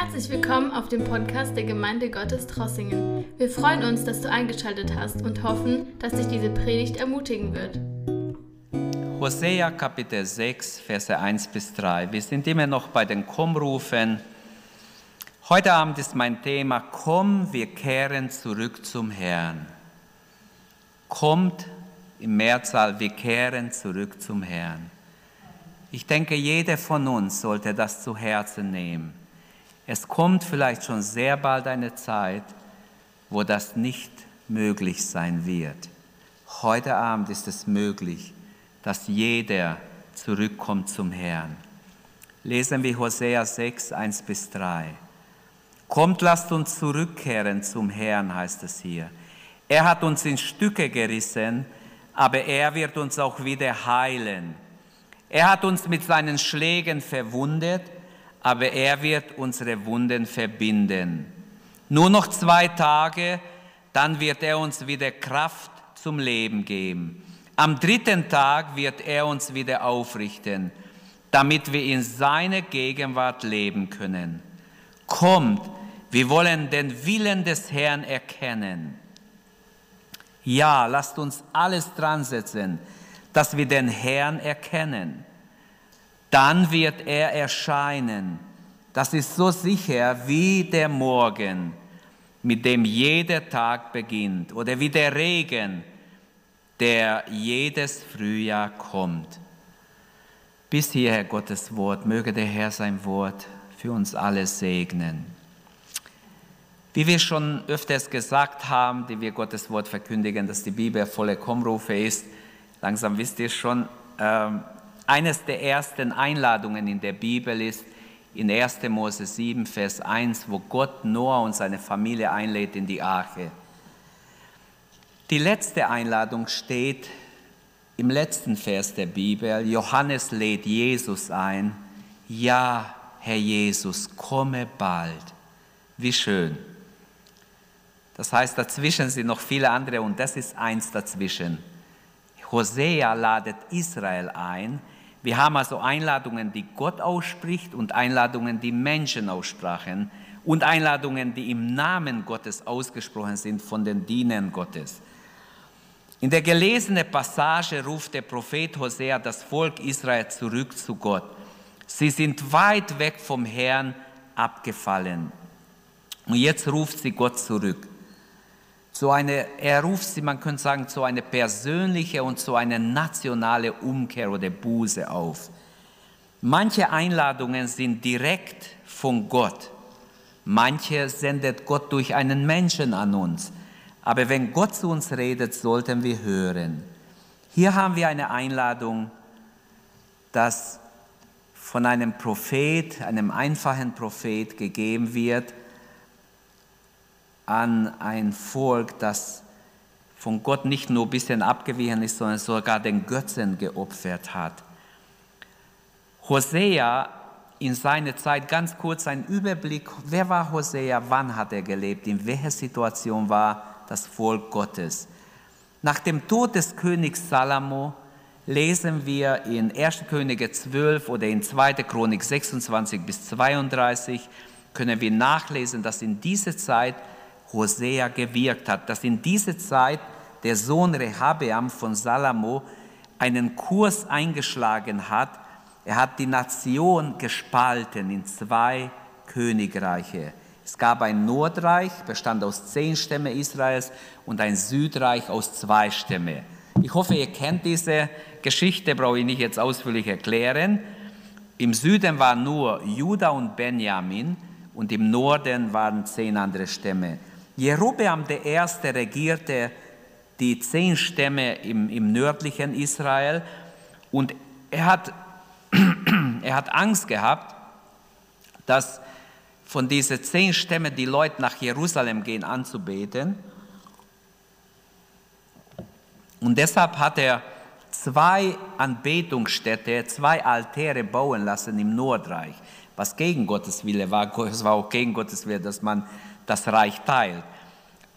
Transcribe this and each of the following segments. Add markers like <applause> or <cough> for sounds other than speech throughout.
Herzlich willkommen auf dem Podcast der Gemeinde Gottes Trossingen. Wir freuen uns, dass du eingeschaltet hast und hoffen, dass dich diese Predigt ermutigen wird. Hosea Kapitel 6, Verse 1 bis 3. Wir sind immer noch bei den Kommrufen. Heute Abend ist mein Thema, komm, wir kehren zurück zum Herrn. Kommt im Mehrzahl, wir kehren zurück zum Herrn. Ich denke, jeder von uns sollte das zu Herzen nehmen. Es kommt vielleicht schon sehr bald eine Zeit, wo das nicht möglich sein wird. Heute Abend ist es möglich, dass jeder zurückkommt zum Herrn. Lesen wir Hosea 6, 1 bis 3. Kommt, lasst uns zurückkehren zum Herrn, heißt es hier. Er hat uns in Stücke gerissen, aber er wird uns auch wieder heilen. Er hat uns mit seinen Schlägen verwundet, aber er wird unsere Wunden verbinden. Nur noch zwei Tage, dann wird er uns wieder Kraft zum Leben geben. Am dritten Tag wird er uns wieder aufrichten, damit wir in seiner Gegenwart leben können. Kommt, wir wollen den Willen des Herrn erkennen. Ja, lasst uns alles dran setzen, dass wir den Herrn erkennen dann wird er erscheinen. Das ist so sicher wie der Morgen, mit dem jeder Tag beginnt, oder wie der Regen, der jedes Frühjahr kommt. Bis hierher Gottes Wort, möge der Herr sein Wort für uns alle segnen. Wie wir schon öfters gesagt haben, die wir Gottes Wort verkündigen, dass die Bibel volle Kommrufe ist, langsam wisst ihr schon, ähm, eines der ersten Einladungen in der Bibel ist in 1. Mose 7, Vers 1, wo Gott Noah und seine Familie einlädt in die Arche. Die letzte Einladung steht im letzten Vers der Bibel. Johannes lädt Jesus ein. Ja, Herr Jesus, komme bald. Wie schön. Das heißt, dazwischen sind noch viele andere und das ist eins dazwischen. Hosea ladet Israel ein, wir haben also Einladungen, die Gott ausspricht und Einladungen, die Menschen aussprachen und Einladungen, die im Namen Gottes ausgesprochen sind von den Dienern Gottes. In der gelesenen Passage ruft der Prophet Hosea das Volk Israel zurück zu Gott. Sie sind weit weg vom Herrn abgefallen. Und jetzt ruft sie Gott zurück so eine, er ruft sie, man könnte sagen, zu einer persönlichen und zu einer nationalen Umkehr oder Buße auf. Manche Einladungen sind direkt von Gott. Manche sendet Gott durch einen Menschen an uns. Aber wenn Gott zu uns redet, sollten wir hören. Hier haben wir eine Einladung, dass von einem Prophet, einem einfachen Prophet gegeben wird, an ein Volk, das von Gott nicht nur ein bisschen abgewichen ist, sondern sogar den Götzen geopfert hat. Hosea in seiner Zeit, ganz kurz ein Überblick, wer war Hosea, wann hat er gelebt, in welcher Situation war das Volk Gottes. Nach dem Tod des Königs Salomo lesen wir in 1. Könige 12 oder in 2. Chronik 26 bis 32, können wir nachlesen, dass in dieser Zeit Hosea gewirkt hat, dass in dieser Zeit der Sohn Rehabeam von Salomo einen Kurs eingeschlagen hat. Er hat die Nation gespalten in zwei Königreiche. Es gab ein Nordreich, bestand aus zehn Stämme Israels, und ein Südreich aus zwei Stämme. Ich hoffe, ihr kennt diese Geschichte, brauche ich nicht jetzt ausführlich erklären. Im Süden war nur Juda und Benjamin und im Norden waren zehn andere Stämme. Jerobeam I. regierte die zehn Stämme im, im nördlichen Israel und er hat, <clears throat> er hat Angst gehabt, dass von diesen zehn Stämmen die Leute nach Jerusalem gehen anzubeten. Und deshalb hat er zwei Anbetungsstätte, zwei Altäre bauen lassen im Nordreich, was gegen Gottes Wille war. <laughs> Es war auch gegen Gottes Wille, dass man das Reich teilt.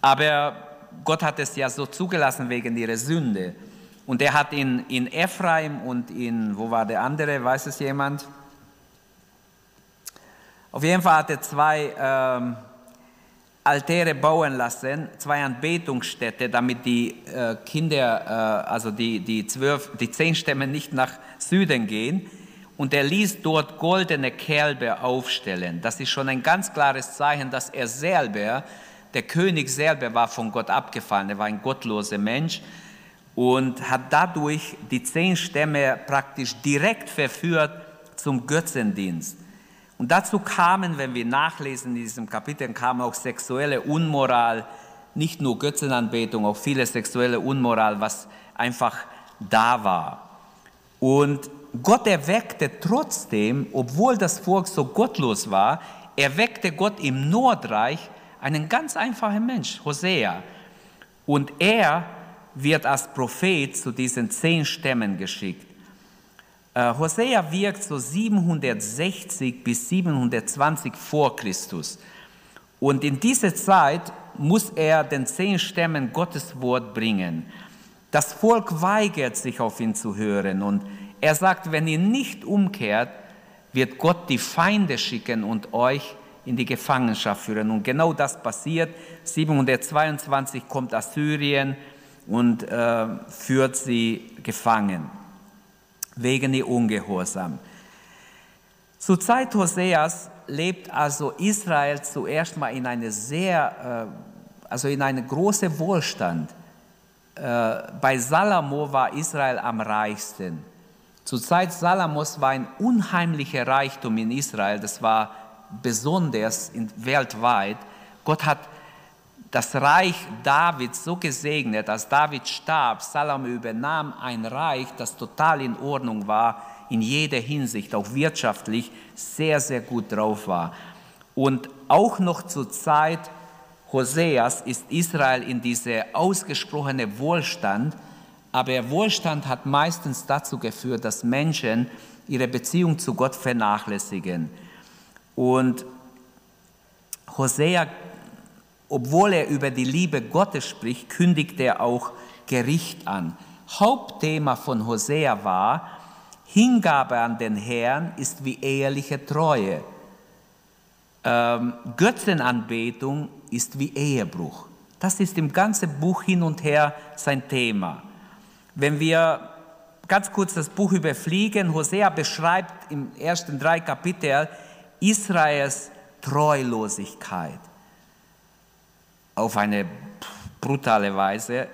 Aber Gott hat es ja so zugelassen wegen ihrer Sünde. Und er hat in, in Ephraim und in, wo war der andere, weiß es jemand? Auf jeden Fall hat er zwei ähm, Altäre bauen lassen, zwei Anbetungsstätte, damit die äh, Kinder, äh, also die, die, zwölf, die zehn Stämme nicht nach Süden gehen. Und er ließ dort goldene Kälber aufstellen. Das ist schon ein ganz klares Zeichen, dass er selber, der König selber war von Gott abgefallen. Er war ein gottloser Mensch und hat dadurch die zehn Stämme praktisch direkt verführt zum Götzendienst. Und dazu kamen, wenn wir nachlesen in diesem Kapitel, kam auch sexuelle Unmoral, nicht nur Götzenanbetung, auch viele sexuelle Unmoral, was einfach da war. Und Gott erweckte trotzdem, obwohl das Volk so gottlos war, erweckte Gott im Nordreich einen ganz einfachen Mensch, Hosea. Und er wird als Prophet zu diesen zehn Stämmen geschickt. Äh, Hosea wirkt so 760 bis 720 vor Christus. Und in dieser Zeit muss er den zehn Stämmen Gottes Wort bringen. Das Volk weigert sich auf ihn zu hören und er sagt, wenn ihr nicht umkehrt, wird Gott die Feinde schicken und euch in die Gefangenschaft führen. Und genau das passiert. 722 kommt Assyrien und äh, führt sie gefangen wegen ihr Ungehorsam. Zur Zeit Hoseas lebt also Israel zuerst mal in eine sehr, äh, also in einem großen Wohlstand. Äh, bei Salomo war Israel am reichsten. Zur Zeit Salamos war ein unheimlicher Reichtum in Israel, das war besonders weltweit. Gott hat das Reich Davids so gesegnet, als David starb, Salomo übernahm ein Reich, das total in Ordnung war, in jeder Hinsicht, auch wirtschaftlich sehr, sehr gut drauf war. Und auch noch zur Zeit Hoseas ist Israel in dieser ausgesprochene Wohlstand, aber Wohlstand hat meistens dazu geführt, dass Menschen ihre Beziehung zu Gott vernachlässigen. Und Hosea obwohl er über die Liebe Gottes spricht, kündigt er auch Gericht an. Hauptthema von Hosea war, Hingabe an den Herrn ist wie ehrliche Treue. Ähm, Götzenanbetung ist wie Ehebruch. Das ist im ganzen Buch hin und her sein Thema. Wenn wir ganz kurz das Buch überfliegen, Hosea beschreibt im ersten drei Kapitel Israels Treulosigkeit auf eine brutale Weise.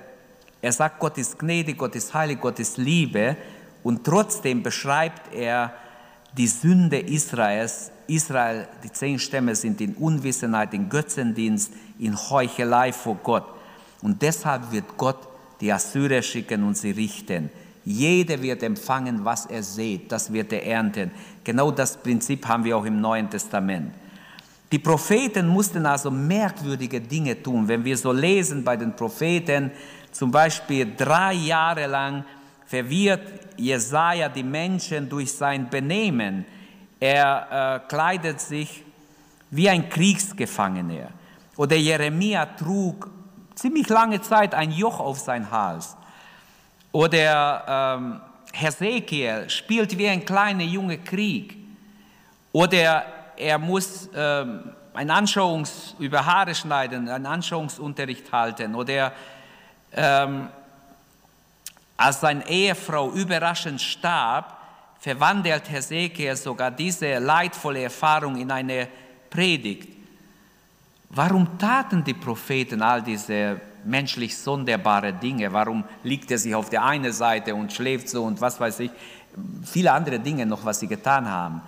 Er sagt, Gott ist gnädig, Gott ist heilig, Gott ist Liebe und trotzdem beschreibt er die Sünde Israels. Israel, die zehn Stämme sind in Unwissenheit, in Götzendienst, in Heuchelei vor Gott. Und deshalb wird Gott die Assyrer schicken und sie richten. Jeder wird empfangen, was er sieht, das wird er ernten. Genau das Prinzip haben wir auch im Neuen Testament. Die Propheten mussten also merkwürdige Dinge tun. Wenn wir so lesen bei den Propheten, zum Beispiel drei Jahre lang verwirrt Jesaja die Menschen durch sein Benehmen. Er äh, kleidet sich wie ein Kriegsgefangener. Oder Jeremia trug ziemlich lange Zeit ein Joch auf sein Hals. Oder ähm, Hesekiel spielt wie ein kleiner Junge Krieg. Oder er muss ähm, ein Anschauungs über Haare schneiden, einen Anschauungsunterricht halten oder ähm, als seine Ehefrau überraschend starb, verwandelt Hesekiel sogar diese leidvolle Erfahrung in eine Predigt. Warum taten die Propheten all diese menschlich sonderbare Dinge? Warum liegt er sich auf der einen Seite und schläft so und was weiß ich? Viele andere Dinge noch, was sie getan haben.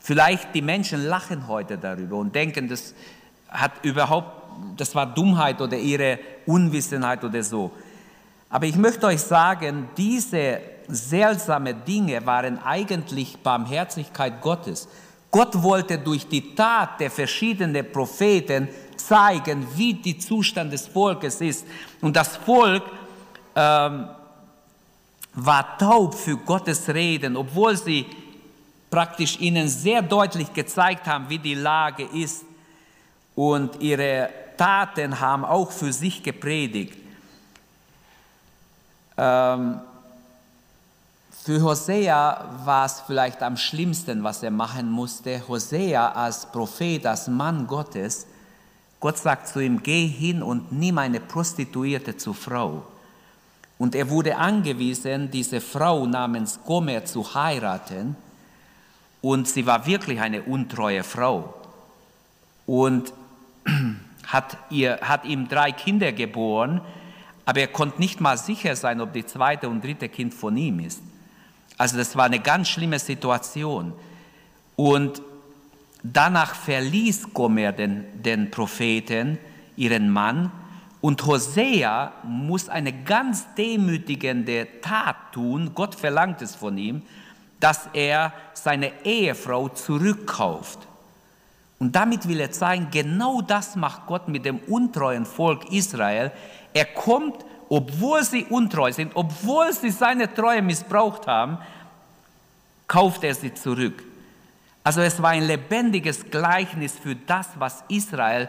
Vielleicht die Menschen lachen heute darüber und denken, das hat überhaupt, das war Dummheit oder ihre Unwissenheit oder so. Aber ich möchte euch sagen, diese seltsamen Dinge waren eigentlich Barmherzigkeit Gottes. Gott wollte durch die Tat der verschiedenen Propheten zeigen, wie der Zustand des Volkes ist. Und das Volk ähm, war taub für Gottes Reden, obwohl sie praktisch ihnen sehr deutlich gezeigt haben, wie die Lage ist. Und ihre Taten haben auch für sich gepredigt. Ähm, Für Hosea war es vielleicht am schlimmsten, was er machen musste. Hosea als Prophet, als Mann Gottes, Gott sagt zu ihm, geh hin und nimm eine Prostituierte zur Frau. Und er wurde angewiesen, diese Frau namens Gomer zu heiraten. Und sie war wirklich eine untreue Frau. Und <clears throat> hat, ihr, hat ihm drei Kinder geboren, aber er konnte nicht mal sicher sein, ob die zweite und dritte Kind von ihm ist. Also das war eine ganz schlimme Situation. Und danach verließ Gomer den, den Propheten, ihren Mann, und Hosea muss eine ganz demütigende Tat tun, Gott verlangt es von ihm, dass er seine Ehefrau zurückkauft. Und damit will er zeigen, genau das macht Gott mit dem untreuen Volk Israel. Er kommt, obwohl sie untreu sind, obwohl sie seine Treue missbraucht haben, kauft er sie zurück. Also es war ein lebendiges Gleichnis für das, was Israel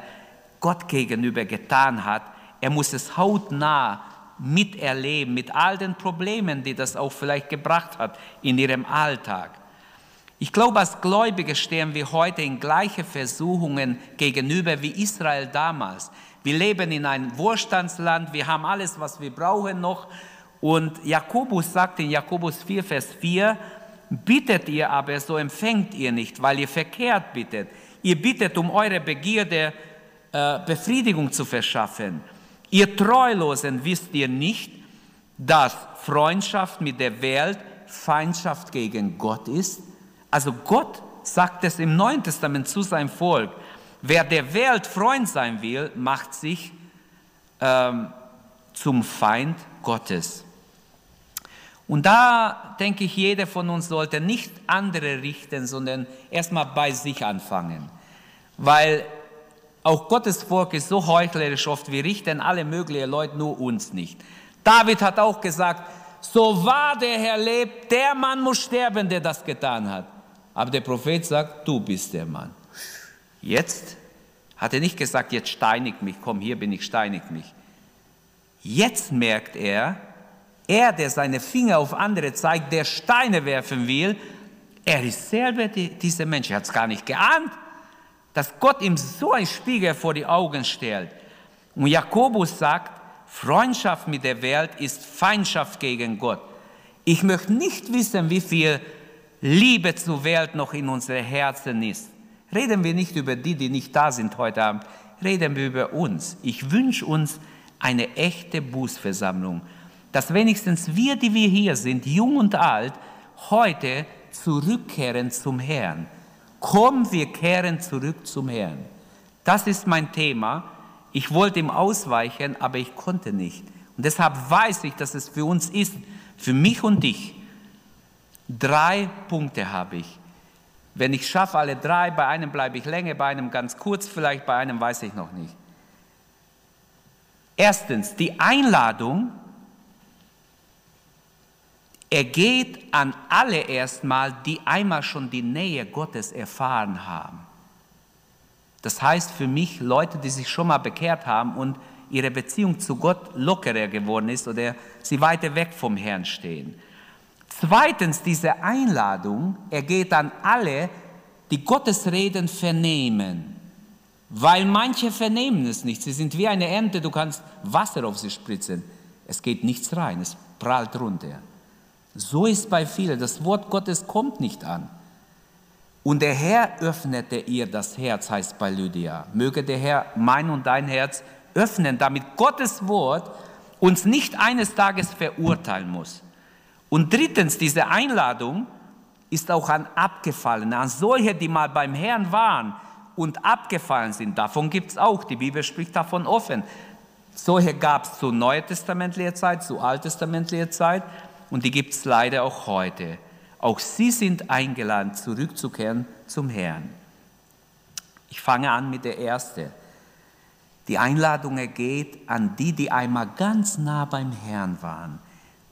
Gott gegenüber getan hat. Er muss es hautnah miterleben mit all den Problemen, die das auch vielleicht gebracht hat in ihrem Alltag. Ich glaube, als Gläubige stehen wir heute in gleiche Versuchungen gegenüber wie Israel damals. Wir leben in einem Wohlstandsland, wir haben alles, was wir brauchen noch. Und Jakobus sagt in Jakobus 4, Vers 4, bittet ihr aber, so empfängt ihr nicht, weil ihr verkehrt bittet. Ihr bittet, um eure Begierde äh, Befriedigung zu verschaffen. Ihr Treulosen wisst ihr nicht, dass Freundschaft mit der Welt Feindschaft gegen Gott ist? Also Gott sagt es im Neuen Testament zu seinem Volk. Wer der Welt Freund sein will, macht sich ähm, zum Feind Gottes. Und da denke ich, jeder von uns sollte nicht andere richten, sondern erstmal bei sich anfangen. Weil auch Gottes Volk ist so heuchlerisch oft, wir richten alle möglichen Leute, nur uns nicht. David hat auch gesagt, so wahr der Herr lebt, der Mann muss sterben, der das getan hat. Aber der Prophet sagt, du bist der Mann. Jetzt hat er nicht gesagt, jetzt steinigt mich, komm, hier bin ich, steinigt mich. Jetzt merkt er, er, der seine Finger auf andere zeigt, der Steine werfen will, er ist selber die, dieser Mensch. Er hat es gar nicht geahnt, dass Gott ihm so ein Spiegel vor die Augen stellt. Und Jakobus sagt, Freundschaft mit der Welt ist Feindschaft gegen Gott. Ich möchte nicht wissen, wie viel Liebe zur Welt noch in unseren Herzen ist. Reden wir nicht über die, die nicht da sind heute Abend, reden wir über uns. Ich wünsche uns eine echte Bußversammlung, dass wenigstens wir, die wir hier sind, jung und alt, heute zurückkehren zum Herrn. Komm, wir kehren zurück zum Herrn. Das ist mein Thema. Ich wollte ihm ausweichen, aber ich konnte nicht. Und deshalb weiß ich, dass es für uns ist, für mich und dich, Drei Punkte habe ich. Wenn ich schaffe alle drei, bei einem bleibe ich länger, bei einem ganz kurz, vielleicht bei einem weiß ich noch nicht. Erstens, die Einladung ergeht an alle erstmal, die einmal schon die Nähe Gottes erfahren haben. Das heißt für mich Leute, die sich schon mal bekehrt haben und ihre Beziehung zu Gott lockerer geworden ist oder sie weiter weg vom Herrn stehen. Zweitens, diese Einladung ergeht an alle, die Gottes Reden vernehmen. Weil manche vernehmen es nicht. Sie sind wie eine Ente, du kannst Wasser auf sie spritzen. Es geht nichts rein, es prallt runter. So ist bei vielen. Das Wort Gottes kommt nicht an. Und der Herr öffnete ihr das Herz, heißt bei Lydia. Möge der Herr mein und dein Herz öffnen, damit Gottes Wort uns nicht eines Tages verurteilen muss. Und drittens, diese Einladung ist auch an Abgefallene, an solche, die mal beim Herrn waren und abgefallen sind. Davon gibt es auch, die Bibel spricht davon offen. Solche gab es zur neutestamentlichen Zeit, zur alttestamentlichen Zeit und die gibt es leider auch heute. Auch sie sind eingeladen, zurückzukehren zum Herrn. Ich fange an mit der ersten. Die Einladung ergeht an die, die einmal ganz nah beim Herrn waren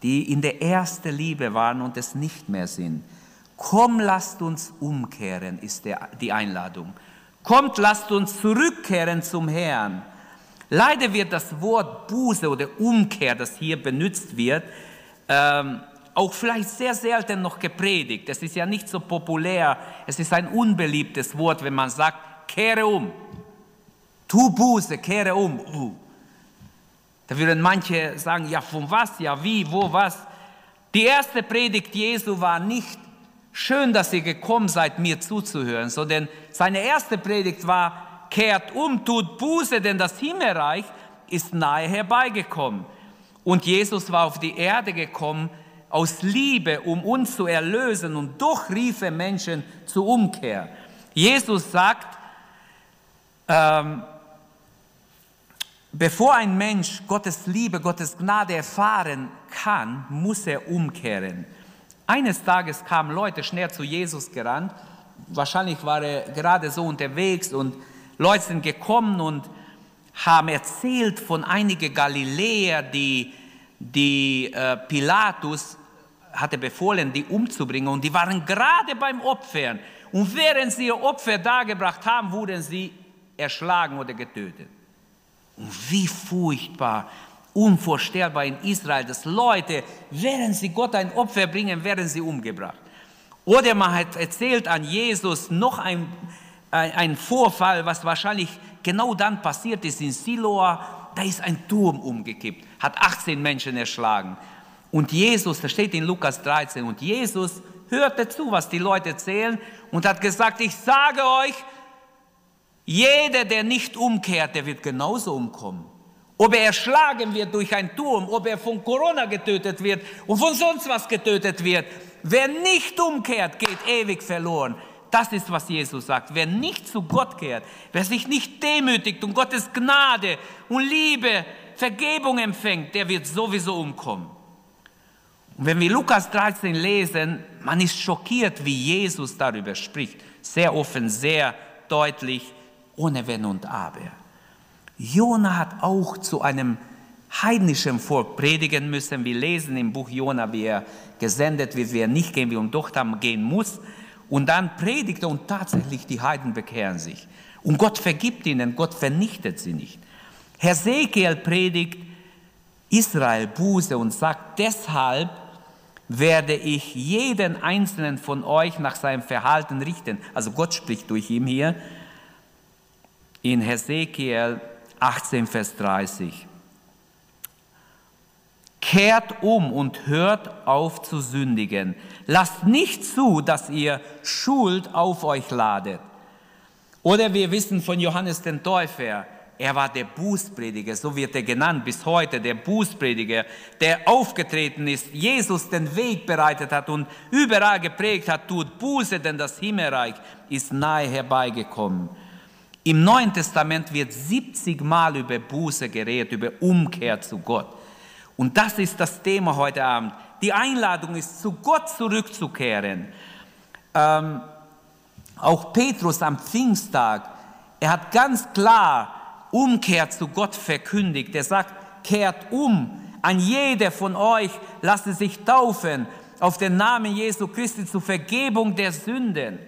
die in der ersten Liebe waren und es nicht mehr sind. Komm, lasst uns umkehren, ist der, die Einladung. Kommt, lasst uns zurückkehren zum Herrn. Leider wird das Wort Buße oder Umkehr, das hier benutzt wird, ähm, auch vielleicht sehr selten noch gepredigt. Es ist ja nicht so populär. Es ist ein unbeliebtes Wort, wenn man sagt, kehre um. Tu Buße, kehre um. Uh. Da würden manche sagen, ja, von was, ja, wie, wo, was. Die erste Predigt Jesu war nicht, schön, dass ihr gekommen seid, mir zuzuhören, sondern seine erste Predigt war, kehrt um, tut Buße, denn das Himmelreich ist nahe herbeigekommen. Und Jesus war auf die Erde gekommen aus Liebe, um uns zu erlösen und doch rief er Menschen zur Umkehr. Jesus sagt, ähm, bevor ein Mensch Gottes Liebe, Gottes Gnade erfahren kann, muss er umkehren. Eines Tages kamen Leute schnell zu Jesus gerannt. Wahrscheinlich war er gerade so unterwegs und Leute sind gekommen und haben erzählt von einigen Galiläer, die, die äh, Pilatus hatte befohlen, die umzubringen. Und die waren gerade beim Opfern. Und während sie ihr Opfer dargebracht haben, wurden sie erschlagen oder getötet. Und wie furchtbar, unvorstellbar in Israel, dass Leute, während sie Gott ein Opfer bringen, werden sie umgebracht. Oder man hat erzählt an Jesus noch ein, ein, Vorfall, was wahrscheinlich genau dann passiert ist in Siloa. Da ist ein Turm umgekippt, hat 18 Menschen erschlagen. Und Jesus, das steht in Lukas 13, und Jesus hörte zu, was die Leute erzählen und hat gesagt, ich sage euch, jeder, der nicht umkehrt, der wird genauso umkommen. Ob er erschlagen wird durch einen Turm, ob er von Corona getötet wird und von sonst was getötet wird. Wer nicht umkehrt, geht ewig verloren. Das ist, was Jesus sagt. Wer nicht zu Gott kehrt, wer sich nicht demütigt und Gottes Gnade und Liebe, Vergebung empfängt, der wird sowieso umkommen. Und wenn wir Lukas 13 lesen, man ist schockiert, wie Jesus darüber spricht. Sehr offen, sehr deutlich, ohne Wenn und Aber. Jona hat auch zu einem heidnischen Volk predigen müssen. Wir lesen im Buch Jona, wie er gesendet wird, wie er nicht gehen will und doch dann gehen muss. Und dann predigt er und tatsächlich die Heiden bekehren sich. Und Gott vergibt ihnen, Gott vernichtet sie nicht. Hesekiel predigt Israel Buße und sagt, deshalb werde ich jeden einzelnen von euch nach seinem Verhalten richten. Also Gott spricht durch ihn hier in Hesekiel 18, Vers 30. Kehrt um und hört auf zu sündigen. Lasst nicht zu, dass ihr Schuld auf euch ladet. Oder wir wissen von Johannes den Täufer, er war der Bußprediger, so wird er genannt bis heute, der Bußprediger, der aufgetreten ist, Jesus den Weg bereitet hat und überall geprägt hat, tut Buße, denn das Himmelreich ist nahe herbeigekommen. Im Neuen Testament wird 70 Mal über Buße geredet, über Umkehr zu Gott. Und das ist das Thema heute Abend. Die Einladung ist, zu Gott zurückzukehren. Ähm, auch Petrus am Pfingsttag, er hat ganz klar Umkehr zu Gott verkündigt. Er sagt, kehrt um. An jeder von euch lasse sich taufen auf den Namen Jesu Christi zur Vergebung der Sünden.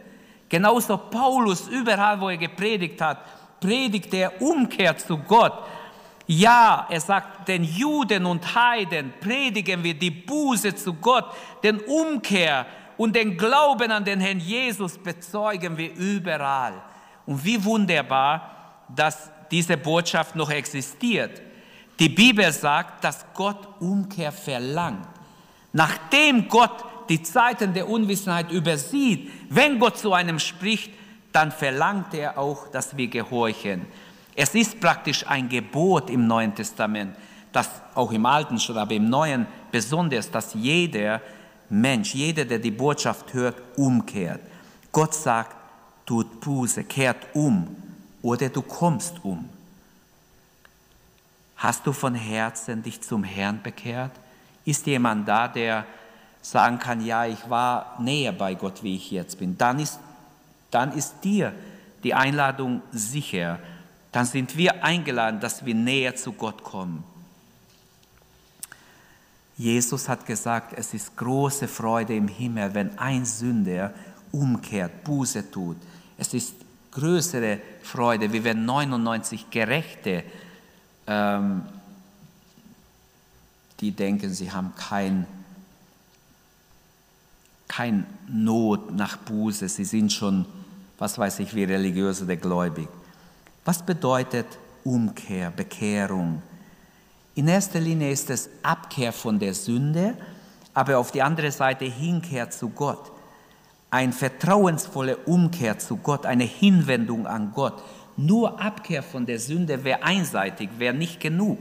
Genauso Paulus, überall wo er gepredigt hat, predigt er Umkehr zu Gott. Ja, er sagt, den Juden und Heiden predigen wir die Buße zu Gott, den Umkehr und den Glauben an den Herrn Jesus bezeugen wir überall. Und wie wunderbar, dass diese Botschaft noch existiert. Die Bibel sagt, dass Gott Umkehr verlangt. Nachdem Gott die Zeiten der Unwissenheit übersieht, wenn Gott zu einem spricht, dann verlangt er auch, dass wir gehorchen. Es ist praktisch ein Gebot im Neuen Testament, das auch im Alten schon, aber im Neuen besonders, dass jeder Mensch, jeder, der die Botschaft hört, umkehrt. Gott sagt, tut Buße, kehrt um oder du kommst um. Hast du von Herzen dich zum Herrn bekehrt? Ist jemand da, der sagen kann, ja, ich war näher bei Gott, wie ich jetzt bin? Dann ist, dann ist dir die Einladung sicher. Dann sind wir eingeladen, dass wir näher zu Gott kommen. Jesus hat gesagt, es ist große Freude im Himmel, wenn ein Sünder umkehrt, Buße tut. Es ist größere Freude, wie wenn 99 Gerechte, ähm, die denken, sie haben kein kein Not nach Buße, sie sind schon, was weiß ich, wie religiös oder gläubig. Was bedeutet Umkehr, Bekehrung? In erster Linie ist es Abkehr von der Sünde, aber auf die andere Seite Hinkehr zu Gott. Eine vertrauensvolle Umkehr zu Gott, eine Hinwendung an Gott. Nur Abkehr von der Sünde wäre einseitig, wäre nicht genug,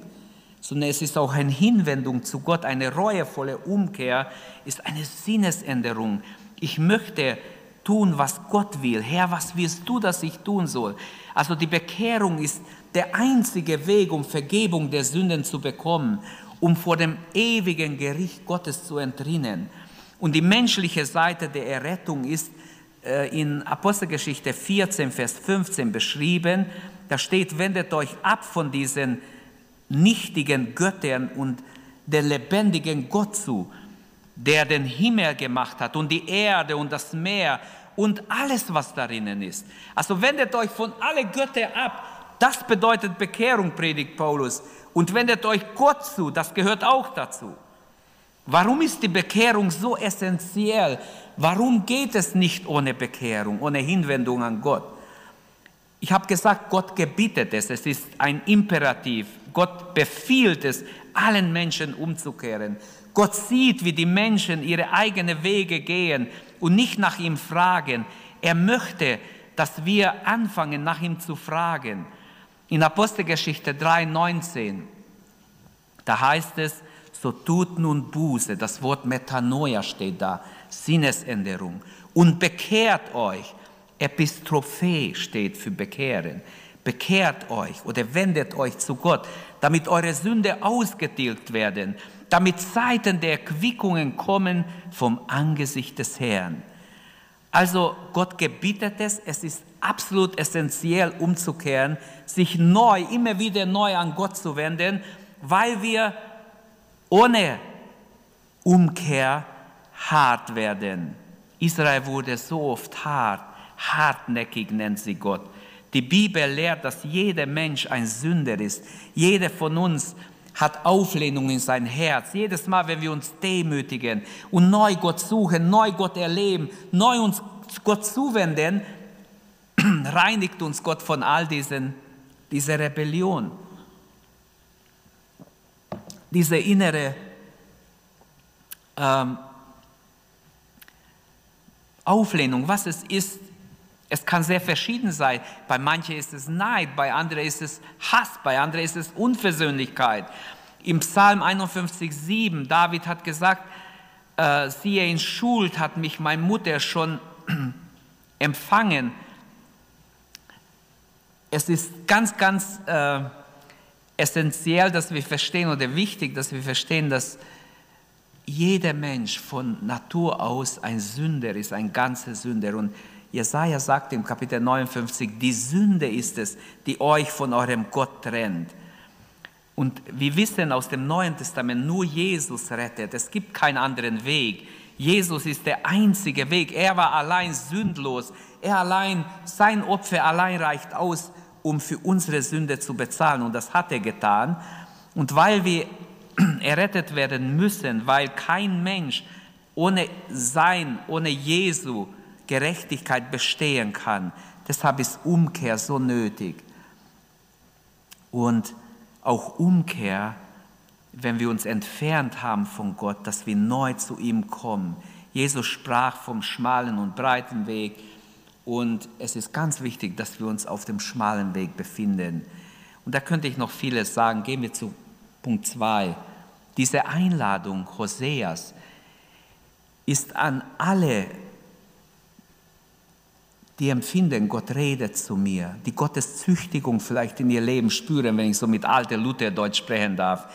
sondern es ist auch eine Hinwendung zu Gott, eine reuevolle Umkehr, ist eine Sinnesänderung. Ich möchte tun, was Gott will. Herr, was willst du, dass ich tun soll? Also die Bekehrung ist der einzige Weg, um Vergebung der Sünden zu bekommen, um vor dem ewigen Gericht Gottes zu entrinnen. Und die menschliche Seite der Errettung ist äh, in Apostelgeschichte 14, Vers 15 beschrieben. Da steht, wendet euch ab von diesen nichtigen Göttern und der lebendigen Gott zu, der den Himmel gemacht hat und die Erde und das Meer und alles, was darinnen ist. Also wendet euch von alle Götter ab. Das bedeutet Bekehrung, predigt Paulus. Und wendet euch Gott zu, das gehört auch dazu. Warum ist die Bekehrung so essentiell? Warum geht es nicht ohne Bekehrung, ohne Hinwendung an Gott? Ich habe gesagt, Gott gebietet es, es ist ein Imperativ. Gott befiehlt es, allen Menschen umzukehren. Gott sieht, wie die Menschen ihre eigenen Wege gehen und nicht nach ihm fragen. Er möchte, dass wir anfangen, nach ihm zu fragen. In Apostelgeschichte 3,19, da heißt es, so tut nun Buße, das Wort Metanoia steht da, Sinnesänderung, und bekehrt euch. Epistrophe steht für bekehren. Bekehrt euch oder wendet euch zu Gott, damit eure Sünde ausgetilgt werden, damit Zeiten der Erquickungen kommen vom Angesicht des Herrn. Also Gott gebietet es, es ist absolut essentiell umzukehren, sich neu, immer wieder neu an Gott zu wenden, weil wir ohne Umkehr hart werden. Israel wurde so oft hart, hartnäckig nennt sie Gott. Die Bibel lehrt, dass jeder Mensch ein Sünder ist. Jeder von uns hat Auflehnung in sein Herz. Jedes Mal, wenn wir uns demütigen und neu Gott suchen, neu Gott erleben, neu uns Gott zuwenden, <clears throat> reinigt uns Gott von all diesen, dieser Rebellion diese innere ähm, Auflehnung, was es ist. Es kann sehr verschieden sein. Bei manchen ist es Neid, bei anderen ist es Hass, bei anderen ist es Unversöhnlichkeit. Im Psalm 51,7, David hat gesagt, äh, siehe, in Schuld hat mich meine Mutter schon <clears throat> empfangen. Es ist ganz, ganz äh, essentiell, dass wir verstehen oder wichtig, dass wir verstehen, dass jeder Mensch von Natur aus ein Sünder ist, ein ganzer Sünder. Und Jesaja sagt im Kapitel 59, die Sünde ist es, die euch von eurem Gott trennt. Und wir wissen aus dem Neuen Testament, nur Jesus rettet. Es gibt keinen anderen Weg. Jesus ist der einzige Weg. Er war allein sündlos. Er allein, sein Opfer allein reicht aus, um für unsere Sünde zu bezahlen. Und das hat er getan. Und weil wir <clears throat> errettet werden müssen, weil kein Mensch ohne sein, ohne Jesu Gerechtigkeit bestehen kann, deshalb ist Umkehr so nötig. Und auch Umkehr, wenn wir uns entfernt haben von Gott, dass wir neu zu ihm kommen. Jesus sprach vom schmalen und breiten Weg und es ist ganz wichtig, dass wir uns auf dem schmalen Weg befinden. Und da könnte ich noch vieles sagen. Gehen wir zu Punkt 2. Diese Einladung Hoseas ist an alle, die empfinden, Gott redet zu mir, die Gottes Züchtigung vielleicht in ihr Leben spüren, wenn ich so mit alter Lutherdeutsch sprechen darf.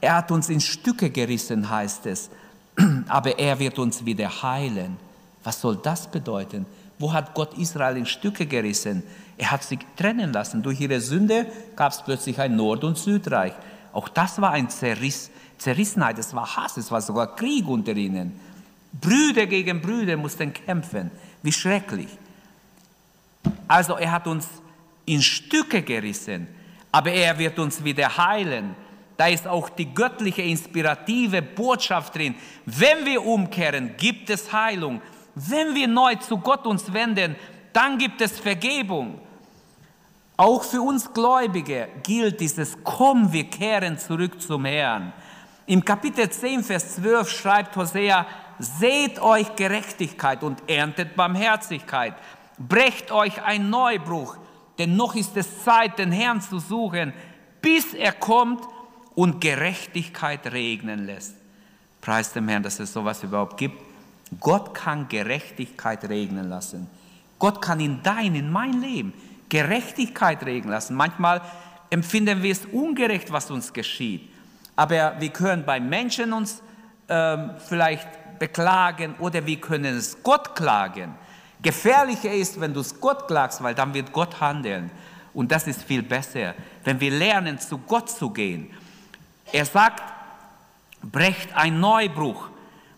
Er hat uns in Stücke gerissen, heißt es, <clears throat> aber er wird uns wieder heilen. Was soll das bedeuten? Wo hat Gott Israel in Stücke gerissen? Er hat sie trennen lassen. Durch ihre Sünde gab es plötzlich ein Nord- und Südreich. Auch das war ein Zerriss, Zerrissenheit, es war Hass, es war sogar Krieg unter ihnen. Brüder gegen Brüder mussten kämpfen. Wie schrecklich. Also er hat uns in Stücke gerissen, aber er wird uns wieder heilen. da ist auch die göttliche inspirative Botschaft drin. Wenn wir umkehren, gibt es Heilung. Wenn wir neu zu Gott uns wenden, dann gibt es Vergebung. Auch für uns Gläubige gilt dieses Komm, wir kehren zurück zum Herrn. Im Kapitel 10, Vers 12 schreibt Hosea, seht euch Gerechtigkeit und erntet Barmherzigkeit. Brecht euch ein Neubruch, denn noch ist es Zeit, den Herrn zu suchen, bis er kommt und Gerechtigkeit regnen lässt. Preis dem Herrn, dass es sowas überhaupt gibt. Gott kann Gerechtigkeit regnen lassen. Gott kann in dein, in mein Leben Gerechtigkeit regnen lassen. Manchmal empfinden wir es ungerecht, was uns geschieht. Aber wir können bei Menschen uns ähm, vielleicht beklagen oder wir können es Gott klagen. Gefährlicher ist, wenn du es Gott klagst, weil dann wird Gott handeln. Und das ist viel besser, wenn wir lernen, zu Gott zu gehen. Er sagt, brecht ein Neubruch.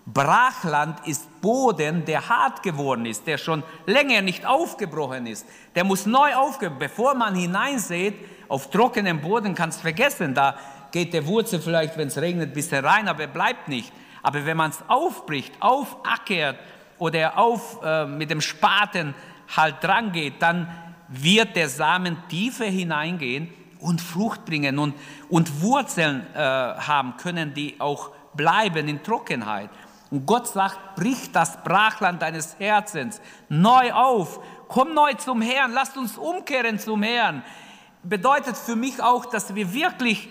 Brachland ist Boden, der hart geworden ist, der schon länger nicht aufgebrochen ist. Der muss neu aufgebrochen Bevor man hineinsät, auf trockenem Boden kannst vergessen, da geht der Wurzel vielleicht, wenn es regnet, ein bisschen rein, aber er bleibt nicht. Aber wenn man es aufbricht, aufackert oder auf, äh, mit dem Spaten halt dran geht, dann wird der Samen tiefer hineingehen und Frucht bringen und, und Wurzeln äh, haben können, die auch bleiben in Trockenheit. Und Gott sagt, brich das Brachland deines Herzens neu auf, komm neu zum Herrn, lasst uns umkehren zum Herrn. Bedeutet für mich auch, dass wir wirklich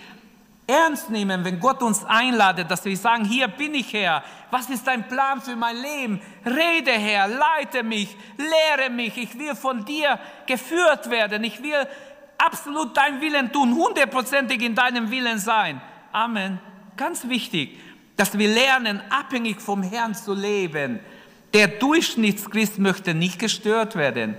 ernst nehmen, wenn Gott uns einladet, dass wir sagen, hier bin ich Herr, was ist dein Plan für mein Leben? Rede Herr, leite mich, lehre mich, ich will von dir geführt werden, ich will absolut deinen Willen tun, hundertprozentig in deinem Willen sein. Amen. Ganz wichtig dass wir lernen, abhängig vom Herrn zu leben. Der Durchschnittschrist möchte nicht gestört werden.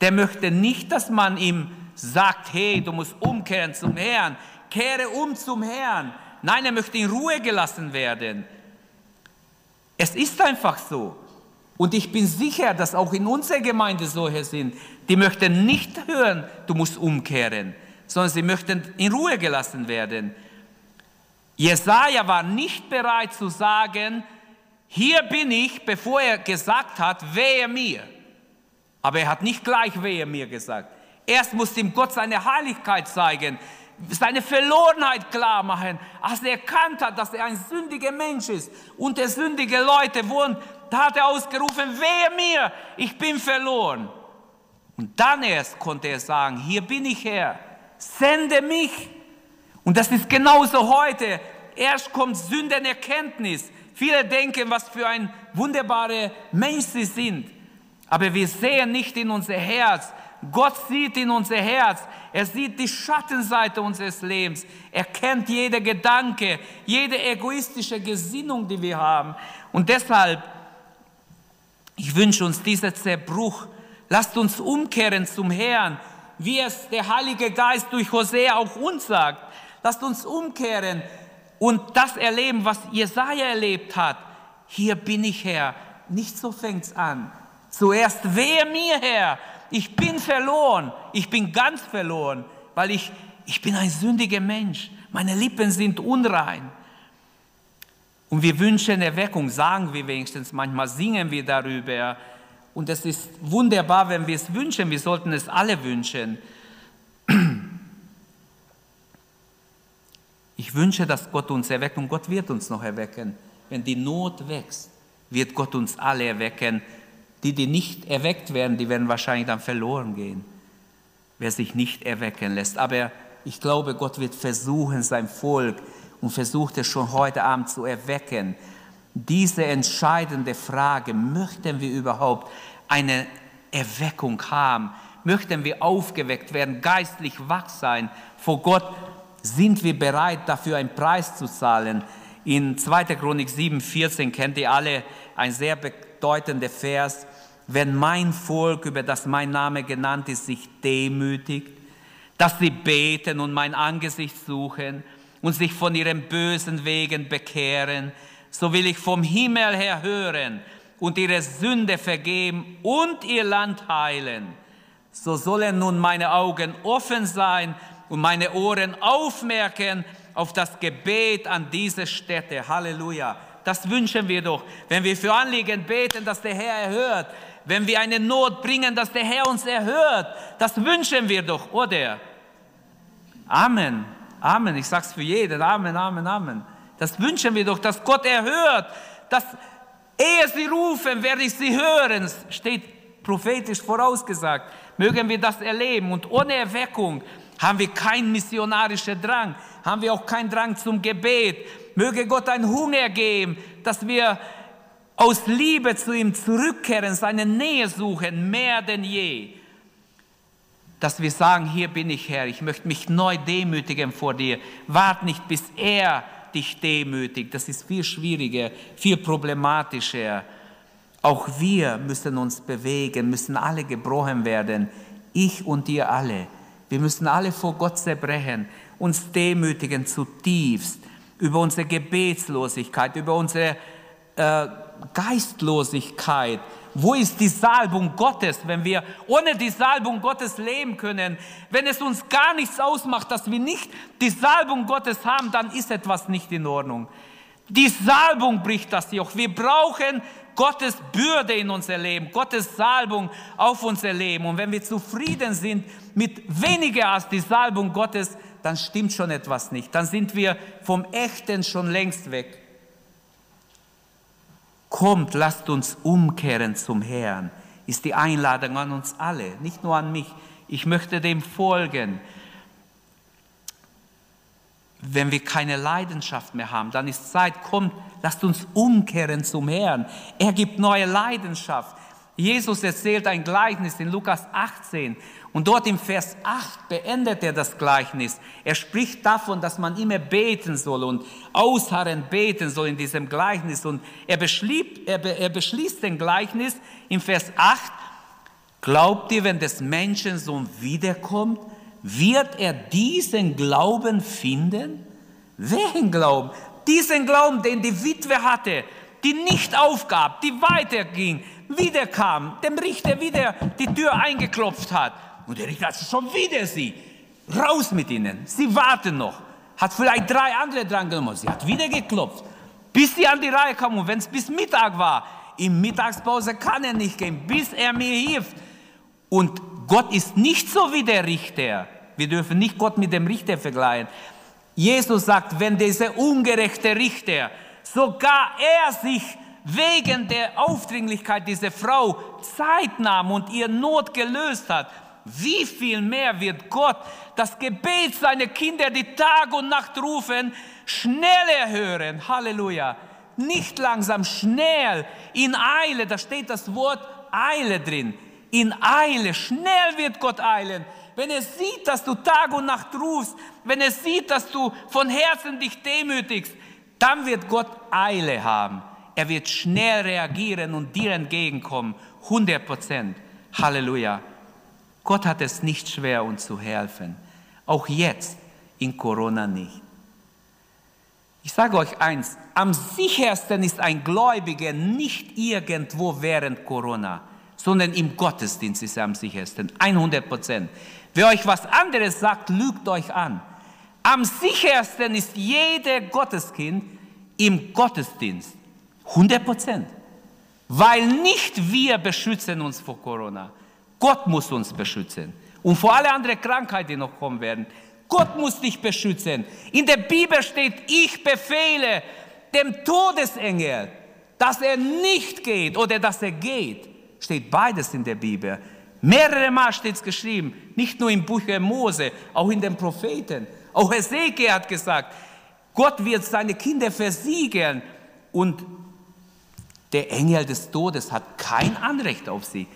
Der möchte nicht, dass man ihm sagt, hey, du musst umkehren zum Herrn, kehre um zum Herrn. Nein, er möchte in Ruhe gelassen werden. Es ist einfach so. Und ich bin sicher, dass auch in unserer Gemeinde solche sind, die möchten nicht hören, du musst umkehren, sondern sie möchten in Ruhe gelassen werden. Jesaja war nicht bereit zu sagen, hier bin ich, bevor er gesagt hat, wehe mir. Aber er hat nicht gleich wehe mir gesagt. Erst musste ihm Gott seine Heiligkeit zeigen, seine Verlorenheit klar machen. Als er erkannt hat, dass er ein sündiger Mensch ist und der sündige Leute wohnt, da hat er ausgerufen, wehe mir, ich bin verloren. Und dann erst konnte er sagen, hier bin ich Herr, sende mich. Und das ist genauso heute. Erst kommt Sündenerkenntnis. Viele denken, was für ein wunderbarer Mensch sie sind. Aber wir sehen nicht in unser Herz. Gott sieht in unser Herz. Er sieht die Schattenseite unseres Lebens. Er kennt jede Gedanke, jede egoistische Gesinnung, die wir haben. Und deshalb, ich wünsche uns dieser Zerbruch. Lasst uns umkehren zum Herrn, wie es der Heilige Geist durch Hosea auch uns sagt. Lasst uns umkehren und das erleben, was Jesaja erlebt hat. Hier bin ich Herr. Nicht so fängt's an. Zuerst wehe mir Herr. Ich bin verloren. Ich bin ganz verloren, weil ich, ich bin ein sündiger Mensch. Meine Lippen sind unrein. Und wir wünschen Erweckung, sagen wir wenigstens manchmal, singen wir darüber. Und es ist wunderbar, wenn wir es wünschen. Wir sollten es alle wünschen. Ich wünsche, dass Gott uns erweckt und Gott wird uns noch erwecken. Wenn die Not wächst, wird Gott uns alle erwecken. Die, die nicht erweckt werden, die werden wahrscheinlich dann verloren gehen. Wer sich nicht erwecken lässt. Aber ich glaube, Gott wird versuchen, sein Volk und versucht es schon heute Abend zu erwecken. Diese entscheidende Frage, möchten wir überhaupt eine Erweckung haben? Möchten wir aufgeweckt werden, geistlich wach sein vor Gott? sind wir bereit, dafür einen Preis zu zahlen. In 2. Chronik 7, 14 kennt ihr alle ein sehr bedeutender Vers. Wenn mein Volk, über das mein Name genannt ist, sich demütigt, dass sie beten und mein Angesicht suchen und sich von ihren bösen Wegen bekehren, so will ich vom Himmel her hören und ihre Sünde vergeben und ihr Land heilen. So sollen nun meine Augen offen sein und meine Ohren aufmerken auf das Gebet an diese Stätte. Halleluja. Das wünschen wir doch. Wenn wir für Anliegen beten, dass der Herr erhört. Wenn wir eine Not bringen, dass der Herr uns erhört. Das wünschen wir doch, oder? Amen. Amen. Ich sage es für jeden. Amen, Amen, Amen. Das wünschen wir doch, dass Gott erhört. Dass, ehe sie rufen, werde ich sie hören. Steht prophetisch vorausgesagt. Mögen wir das erleben. Und ohne Erweckung haben wir keinen missionarischen Drang. Haben wir auch keinen Drang zum Gebet. Möge Gott einen Hunger geben, dass wir aus Liebe zu ihm zurückkehren, seine Nähe suchen, mehr denn je dass wir sagen, hier bin ich Herr, ich möchte mich neu demütigen vor dir. Wart nicht, bis er dich demütigt. Das ist viel schwieriger, viel problematischer. Auch wir müssen uns bewegen, müssen alle gebrochen werden. Ich und ihr alle. Wir müssen alle vor Gott zerbrechen, uns demütigen zutiefst über unsere Gebetslosigkeit, über unsere äh, Geistlosigkeit, wo ist die Salbung Gottes, wenn wir ohne die Salbung Gottes leben können? Wenn es uns gar nichts ausmacht, dass wir nicht die Salbung Gottes haben, dann ist etwas nicht in Ordnung. Die Salbung bricht das Joch. Wir brauchen Gottes Bürde in unser Leben, Gottes Salbung auf unser Leben. Und wenn wir zufrieden sind mit weniger als die Salbung Gottes, dann stimmt schon etwas nicht. Dann sind wir vom Echten schon längst weg. Kommt, lasst uns umkehren zum Herrn, ist die Einladung an uns alle, nicht nur an mich. Ich möchte dem folgen. Wenn wir keine Leidenschaft mehr haben, dann ist Zeit, kommt, lasst uns umkehren zum Herrn. Er gibt neue Leidenschaft. Jesus erzählt ein Gleichnis in Lukas 18 und dort im Vers 8 beendet er das Gleichnis. Er spricht davon, dass man immer beten soll und ausharren beten soll in diesem Gleichnis. Und er, beschließt, er, er beschließt den Gleichnis im Vers 8. Glaubt ihr, wenn des Menschensohn wiederkommt, wird er diesen Glauben finden? Welchen Glauben? Diesen Glauben, den die Witwe hatte, die nicht aufgab, die weiterging, wiederkam, dem Richter wieder die Tür eingeklopft hat und der Richter hat schon wieder sie. Raus mit ihnen. Sie warten noch. Hat vielleicht drei andere dran genommen. Sie hat wieder geklopft. Bis sie an die Reihe kam. Und wenn es bis Mittag war, in Mittagspause kann er nicht gehen, bis er mir hilft. Und Gott ist nicht so wie der Richter. Wir dürfen nicht Gott mit dem Richter vergleichen. Jesus sagt, wenn dieser ungerechte Richter, sogar er sich wegen der Aufdringlichkeit dieser Frau Zeit nahm und ihr Not gelöst hat, wie viel mehr wird Gott das Gebet seiner Kinder, die Tag und Nacht rufen, schnell erhören. Halleluja. Nicht langsam, schnell, in Eile, da steht das Wort Eile drin. In Eile, schnell wird Gott eilen. Wenn er sieht, dass du Tag und Nacht rufst, wenn er sieht, dass du von Herzen dich demütigst, dann wird Gott Eile haben. Er wird schnell reagieren und dir entgegenkommen. 100 Prozent. Halleluja. Gott hat es nicht schwer, uns zu helfen. Auch jetzt in Corona nicht. Ich sage euch eins, am sichersten ist ein Gläubiger nicht irgendwo während Corona, sondern im Gottesdienst ist er am sichersten, 100 Prozent. Wer euch was anderes sagt, lügt euch an. Am sichersten ist jeder Gotteskind im Gottesdienst, 100 Prozent. Weil nicht wir beschützen uns vor Corona, Gott muss uns beschützen. Und vor alle anderen Krankheiten, die noch kommen werden. Gott muss dich beschützen. In der Bibel steht, ich befehle dem Todesengel, dass er nicht geht oder dass er geht. Steht beides in der Bibel. Mehrere Mal steht es geschrieben, nicht nur im Buch Mose, auch in den Propheten. Auch Ezekiel hat gesagt, Gott wird seine Kinder versiegeln und der Engel des Todes hat kein Anrecht auf sie.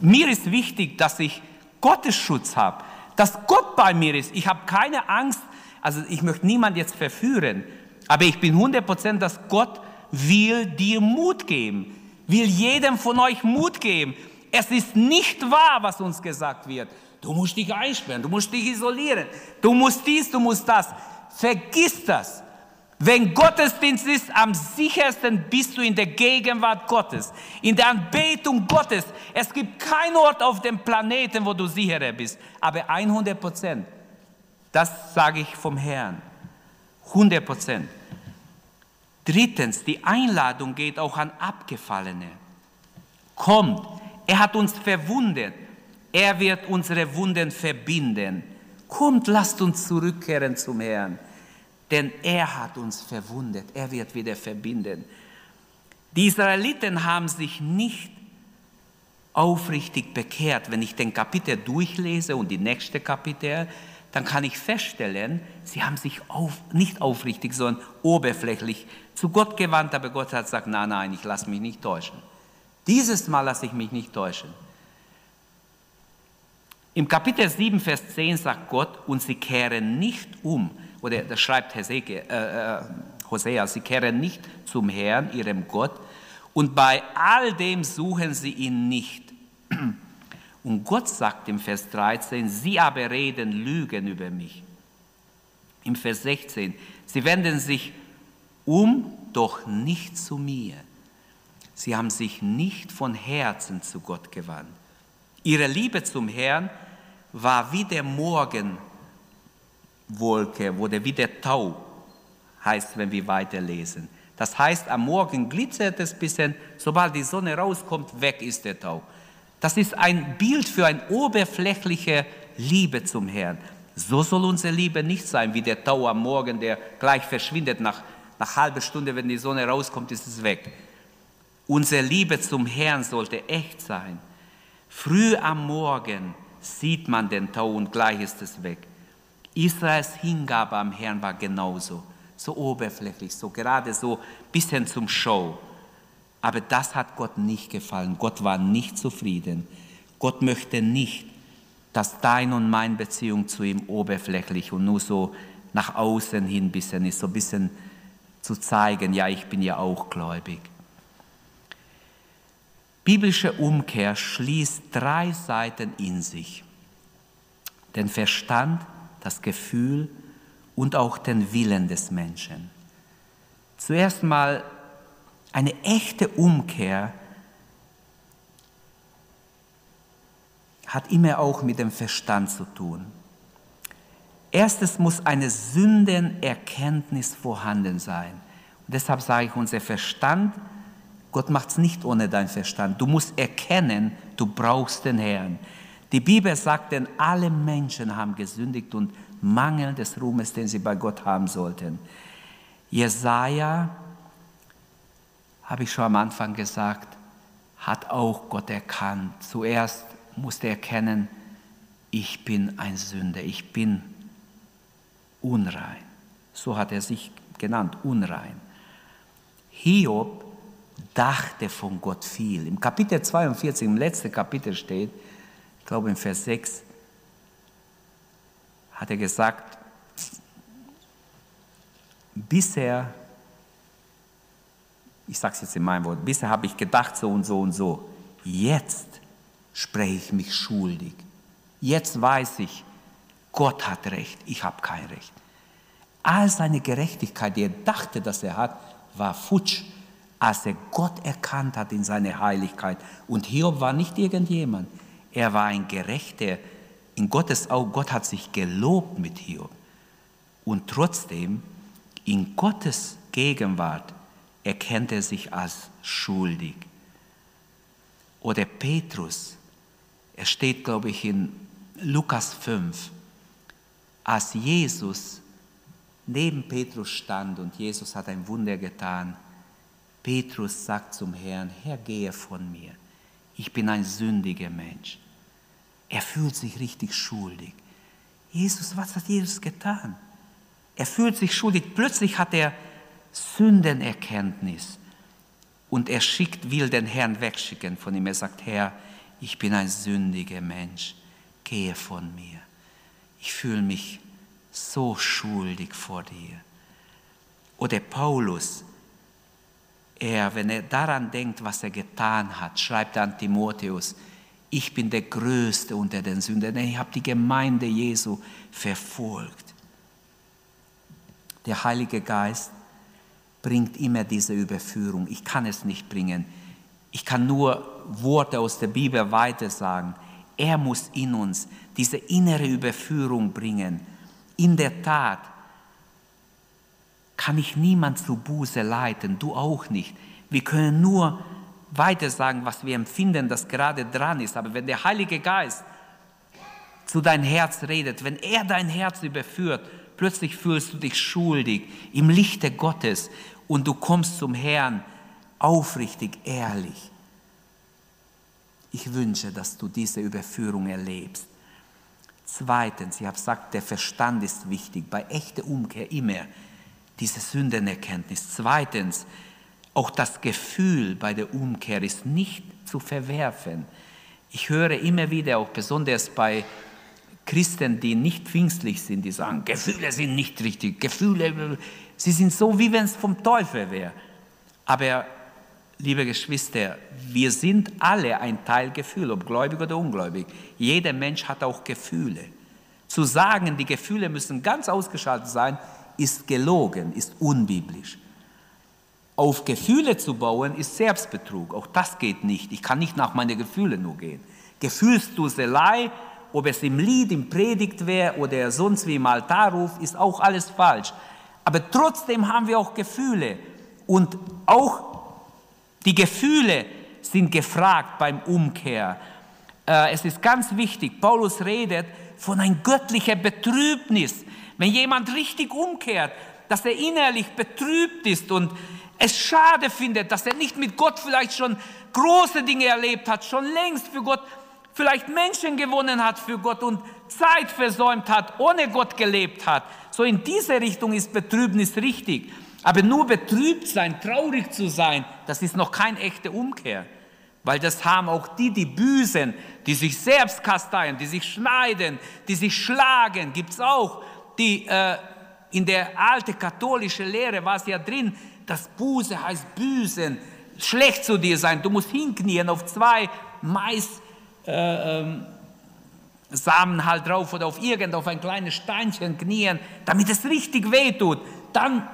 Mir ist wichtig, dass ich Gottes Schutz habe, dass Gott bei mir ist. Ich habe keine Angst, also ich möchte niemand jetzt verführen, aber ich bin 100% dass Gott will dir Mut geben, will jedem von euch Mut geben. Es ist nicht wahr, was uns gesagt wird. Du musst dich einsperren, du musst dich isolieren, du musst dies, du musst das. Vergiss das. Wenn Gottesdienst ist, am sichersten bist du in der Gegenwart Gottes, in der Anbetung Gottes. Es gibt keinen Ort auf dem Planeten, wo du sicherer bist, aber 100 Prozent. Das sage ich vom Herrn. 100 Prozent. Drittens, die Einladung geht auch an Abgefallene. Kommt, er hat uns verwundet. Er wird unsere Wunden verbinden. Kommt, lasst uns zurückkehren zum Herrn. Denn er hat uns verwundet. Er wird wieder verbinden. Die Israeliten haben sich nicht aufrichtig bekehrt. Wenn ich den Kapitel durchlese und die nächste Kapitel, dann kann ich feststellen, sie haben sich auf, nicht aufrichtig, sondern oberflächlich zu Gott gewandt, aber Gott hat gesagt, nein, nein, ich lasse mich nicht täuschen. Dieses Mal lasse ich mich nicht täuschen. Im Kapitel 7, Vers 10 sagt Gott, und sie kehren nicht um, oder das schreibt Hosea, äh, äh, Hosea, sie kehren nicht zum Herrn, ihrem Gott, und bei all dem suchen sie ihn nicht. Und Gott sagt im Vers 13, sie aber reden Lügen über mich. Im Vers 16, sie wenden sich um, doch nicht zu mir. Sie haben sich nicht von Herzen zu Gott gewandt. Ihre Liebe zum Herrn war wie der Morgenwolke oder wie der Tau, heißt, wenn wir weiterlesen. Das heißt, am Morgen glitzert es ein bisschen, sobald die Sonne rauskommt, weg ist der Tau. Das ist ein Bild für eine oberflächliche Liebe zum Herrn. So soll unsere Liebe nicht sein wie der Tau am Morgen, der gleich verschwindet. Nach, nach halber Stunde, wenn die Sonne rauskommt, ist es weg. Unsere Liebe zum Herrn sollte echt sein. Früh am Morgen sieht man den Tau und gleich ist es weg. Israels Hingabe am Herrn war genauso, so oberflächlich, so gerade so bisschen zum Show. Aber das hat Gott nicht gefallen. Gott war nicht zufrieden. Gott möchte nicht, dass dein und meine Beziehung zu ihm oberflächlich und nur so nach außen hin ein bisschen ist, so ein bisschen zu zeigen, ja, ich bin ja auch gläubig. Biblische Umkehr schließt drei Seiten in sich. Den Verstand, das Gefühl und auch den Willen des Menschen. Zuerst mal eine echte Umkehr hat immer auch mit dem Verstand zu tun. Erstes muss eine Sündenerkenntnis vorhanden sein. Und deshalb sage ich, unser Verstand Gott macht es nicht ohne deinen Verstand. Du musst erkennen, du brauchst den Herrn. Die Bibel sagt, denn alle Menschen haben gesündigt und Mangel des Ruhmes, den sie bei Gott haben sollten. Jesaja, habe ich schon am Anfang gesagt, hat auch Gott erkannt. Zuerst musste er erkennen, ich bin ein Sünder, ich bin unrein. So hat er sich genannt, unrein. Hiob dachte von Gott viel. Im Kapitel 42, im letzten Kapitel steht, ich glaube im Vers 6, hat er gesagt, bisher, ich sage es jetzt in meinem Wort, bisher habe ich gedacht so und so und so, jetzt spreche ich mich schuldig. Jetzt weiß ich, Gott hat Recht, ich habe kein Recht. All seine Gerechtigkeit, die er dachte, dass er hat, war futsch als er Gott erkannt hat in seiner Heiligkeit. Und Hiob war nicht irgendjemand. Er war ein Gerechter. In Gottes Augen, Gott hat sich gelobt mit Hiob. Und trotzdem, in Gottes Gegenwart erkennt er sich als schuldig. Oder Petrus, er steht, glaube ich, in Lukas 5, als Jesus neben Petrus stand und Jesus hat ein Wunder getan, Petrus sagt zum Herrn, Herr, gehe von mir. Ich bin ein sündiger Mensch. Er fühlt sich richtig schuldig. Jesus, was hat Jesus getan? Er fühlt sich schuldig. Plötzlich hat er Sündenerkenntnis. Und er schickt, will den Herrn wegschicken von ihm. Er sagt, Herr, ich bin ein sündiger Mensch. Gehe von mir. Ich fühle mich so schuldig vor dir. Oder Paulus, er, wenn er daran denkt, was er getan hat, schreibt er an Timotheus, ich bin der Größte unter den Sündern, ich habe die Gemeinde Jesu verfolgt. Der Heilige Geist bringt immer diese Überführung. Ich kann es nicht bringen. Ich kann nur Worte aus der Bibel weitersagen. Er muss in uns diese innere Überführung bringen. In der Tat, kann ich niemand zu Buße leiten, du auch nicht. Wir können nur weiter sagen, was wir empfinden, das gerade dran ist. Aber wenn der Heilige Geist zu dein Herz redet, wenn er dein Herz überführt, plötzlich fühlst du dich schuldig im Lichte Gottes und du kommst zum Herrn aufrichtig, ehrlich. Ich wünsche, dass du diese Überführung erlebst. Zweitens, ich habe gesagt, der Verstand ist wichtig, bei echter Umkehr immer diese Sündenerkenntnis. Zweitens, auch das Gefühl bei der Umkehr ist nicht zu verwerfen. Ich höre immer wieder, auch besonders bei Christen, die nicht pfingstlich sind, die sagen, Gefühle sind nicht richtig, Gefühle, sie sind so, wie wenn es vom Teufel wäre. Aber, liebe Geschwister, wir sind alle ein Teil Gefühl, ob gläubig oder ungläubig. Jeder Mensch hat auch Gefühle. Zu sagen, die Gefühle müssen ganz ausgeschaltet sein, ist gelogen, ist unbiblisch. Auf Gefühle zu bauen, ist Selbstbetrug. Auch das geht nicht. Ich kann nicht nach meinen Gefühlen nur gehen. Gefühlsduselei ob es im Lied, im Predigt wäre oder sonst wie im Altarruf, ist auch alles falsch. Aber trotzdem haben wir auch Gefühle. Und auch die Gefühle sind gefragt beim Umkehr. Äh, es ist ganz wichtig, Paulus redet von ein göttlicher Betrübnis. Wenn jemand richtig umkehrt, dass er innerlich betrübt ist und es schade findet, dass er nicht mit Gott vielleicht schon große Dinge erlebt hat, schon längst für Gott vielleicht Menschen gewonnen hat für Gott und Zeit versäumt hat, ohne Gott gelebt hat. So in diese Richtung ist Betrübnis richtig. Aber nur betrübt sein, traurig zu sein, das ist noch keine echte Umkehr. Weil das haben auch die, die büßen, die sich selbst kasteien, die sich schneiden, die sich schlagen, gibt es auch. Die, äh, in der alten katholischen Lehre war es ja drin, dass Buße heißt büßen, schlecht zu dir sein. Du musst hinknien auf zwei Mais äh, ähm, Samen halt drauf oder auf irgend auf ein kleines Steinchen knien, damit es richtig wehtut. Dann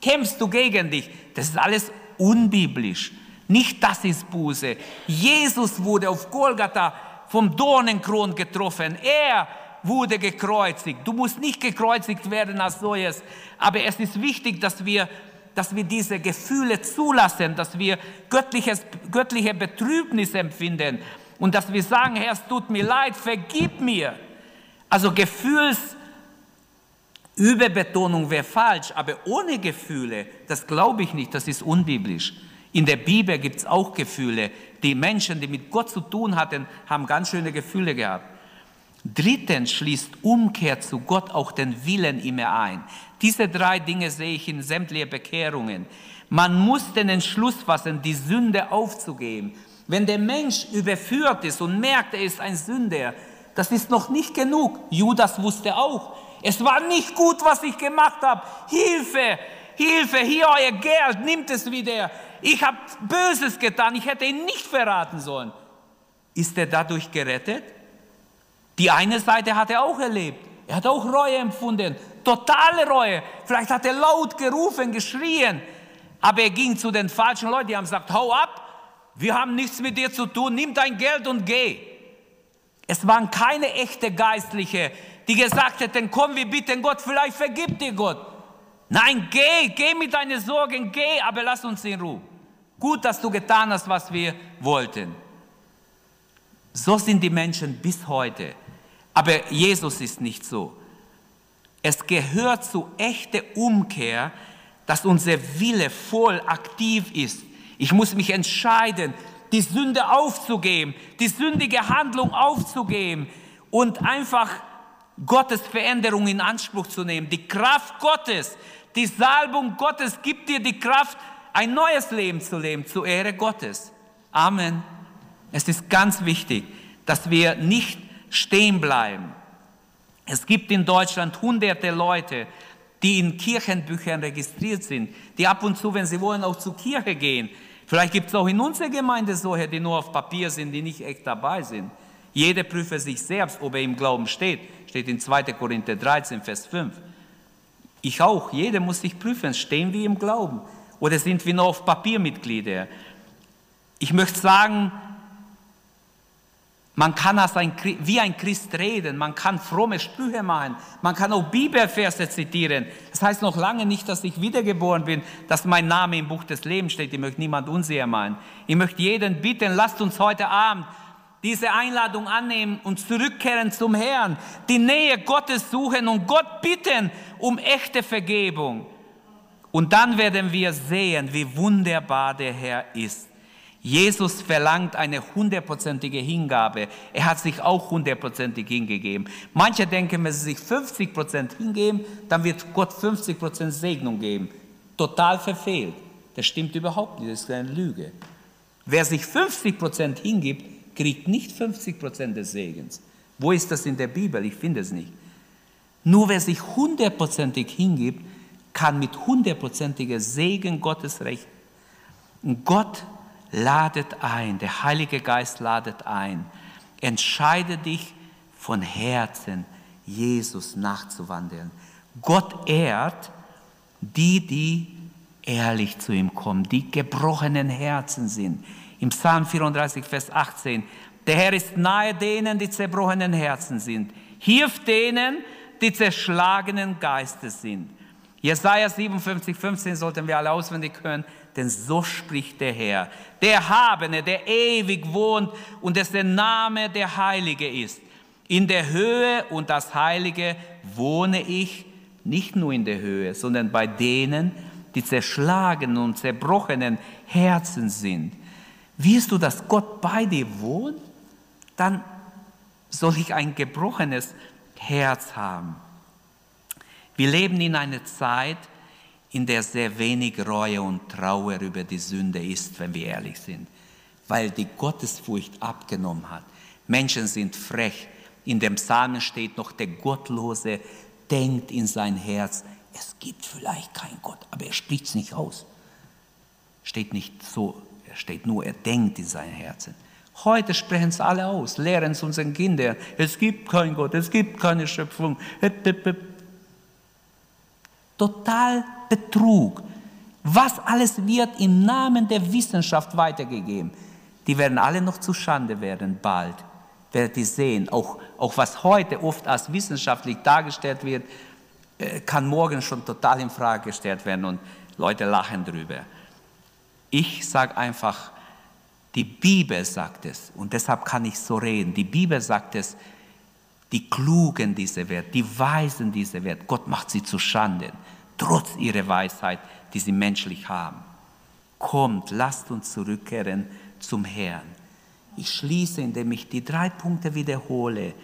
kämpfst du gegen dich. Das ist alles unbiblisch. Nicht das ist Buße. Jesus wurde auf Golgatha vom Dornenkron getroffen. Er wurde gekreuzigt. Du musst nicht gekreuzigt werden als solches. Aber es ist wichtig, dass wir, dass wir diese Gefühle zulassen, dass wir göttliches, göttliche Betrübnis empfinden und dass wir sagen, Herr, es tut mir leid, vergib mir. Also Gefühlsüberbetonung wäre falsch, aber ohne Gefühle, das glaube ich nicht, das ist unbiblisch. In der Bibel gibt es auch Gefühle. Die Menschen, die mit Gott zu tun hatten, haben ganz schöne Gefühle gehabt. Drittens schließt Umkehr zu Gott auch den Willen immer ein. Diese drei Dinge sehe ich in sämtlichen Bekehrungen. Man muss den Entschluss fassen, die Sünde aufzugeben. Wenn der Mensch überführt ist und merkt, er ist ein Sünder, das ist noch nicht genug. Judas wusste auch, es war nicht gut, was ich gemacht habe. Hilfe, Hilfe, hier euer Geld, nimmt es wieder. Ich habe Böses getan, ich hätte ihn nicht verraten sollen. Ist er dadurch gerettet? Die eine Seite hat er auch erlebt. Er hat auch Reue empfunden, totale Reue. Vielleicht hat er laut gerufen, geschrien, aber er ging zu den falschen Leuten, die haben gesagt, hau ab, wir haben nichts mit dir zu tun, nimm dein Geld und geh. Es waren keine echte Geistliche, die gesagt hätten, komm, wir bitten Gott, vielleicht vergibt dir Gott. Nein, geh, geh mit deinen Sorgen, geh, aber lass uns in Ruhe. Gut, dass du getan hast, was wir wollten. So sind die Menschen bis heute. Aber Jesus ist nicht so. Es gehört zu echter Umkehr, dass unser Wille voll aktiv ist ich muss mich entscheiden, die Sünde aufzugeben, die sündige Handlung aufzugeben und einfach Gottes Veränderung in Anspruch zu nehmen. Die Kraft Gottes, die Salbung Gottes gibt dir die Kraft, ein neues Leben zu leben, zur Ehre Gottes. Amen. Es ist ganz wichtig, dass wir nicht stehen bleiben. Es gibt in Deutschland hunderte Leute, die in Kirchenbüchern registriert sind, die ab und zu, wenn sie wollen, auch zur Kirche gehen, Vielleicht gibt es auch in unserer Gemeinde solche, die nur auf Papier sind, die nicht echt dabei sind. Jeder prüfe sich selbst, ob er im Glauben steht. Steht in 2. Korinther 13, Vers 5. Ich auch. Jeder muss sich prüfen. Stehen wir im Glauben? Oder sind wir nur auf Papier Mitglieder? Ich möchte sagen, Man kann als ein, wie ein Christ reden, man kann fromme Sprüche machen, man kann auch Bibelverse zitieren. Das heißt noch lange nicht, dass ich wiedergeboren bin, dass mein Name im Buch des Lebens steht. Ich möchte niemand unsicher machen. Ich möchte jeden bitten, lasst uns heute Abend diese Einladung annehmen und zurückkehren zum Herrn, die Nähe Gottes suchen und Gott bitten um echte Vergebung. Und dann werden wir sehen, wie wunderbar der Herr ist. Jesus verlangt eine hundertprozentige Hingabe. Er hat sich auch hundertprozentig hingegeben. Manche denken, wenn sie sich 50 Prozent hingeben, dann wird Gott 50 Prozent Segnung geben. Total verfehlt. Das stimmt überhaupt nicht. Das ist eine Lüge. Wer sich 50 Prozent hingibt, kriegt nicht 50 Prozent des Segens. Wo ist das in der Bibel? Ich finde es nicht. Nur wer sich hundertprozentig hingibt, kann mit hundertprozentiger Segen Gottes rechnen. Und Gott ladet ein, der Heilige Geist ladet ein. Entscheide dich von Herzen, Jesus nachzuwandeln. Gott ehrt die, die ehrlich zu ihm kommen, die gebrochenen Herzen sind. Im Psalm 34, Vers 18, der Herr ist nahe denen, die zerbrochenen Herzen sind. Hilft denen, die zerschlagenen Geistes sind. Jesaja 57, 15 sollten wir alle auswendig hören denn so spricht der Herr, der Habene, der ewig wohnt und dessen Name der Heilige ist. In der Höhe und das Heilige wohne ich, nicht nur in der Höhe, sondern bei denen, die zerschlagenen und zerbrochenen Herzen sind. Wirst du, dass Gott bei dir wohnt? Dann soll ich ein gebrochenes Herz haben. Wir leben in einer Zeit, in der sehr wenig Reue und Trauer über die Sünde ist, wenn wir ehrlich sind, weil die Gottesfurcht abgenommen hat. Menschen sind frech. In dem Psalmen steht noch, der Gottlose denkt in sein Herz, es gibt vielleicht keinen Gott, aber er spricht es nicht aus. Steht nicht so, er steht nur, er denkt in sein Herzen. Heute sprechen es alle aus, lehren es unseren Kindern, es gibt keinen Gott, es gibt keine Schöpfung. Total Betrug. Was alles wird im Namen der Wissenschaft weitergegeben. Die werden alle noch zu Schande werden, bald. Werdet ihr sehen, auch, auch was heute oft als wissenschaftlich dargestellt wird, äh, kann morgen schon total in Frage gestellt werden und Leute lachen drüber. Ich sage einfach, die Bibel sagt es und deshalb kann ich so reden. Die Bibel sagt es, die Klugen dieser Welt, die Weisen dieser Welt, Gott macht sie zu Schanden trotz ihrer Weisheit, die sie menschlich haben. Kommt, lasst uns zurückkehren zum Herrn. Ich schließe, indem ich die drei Punkte wiederhole.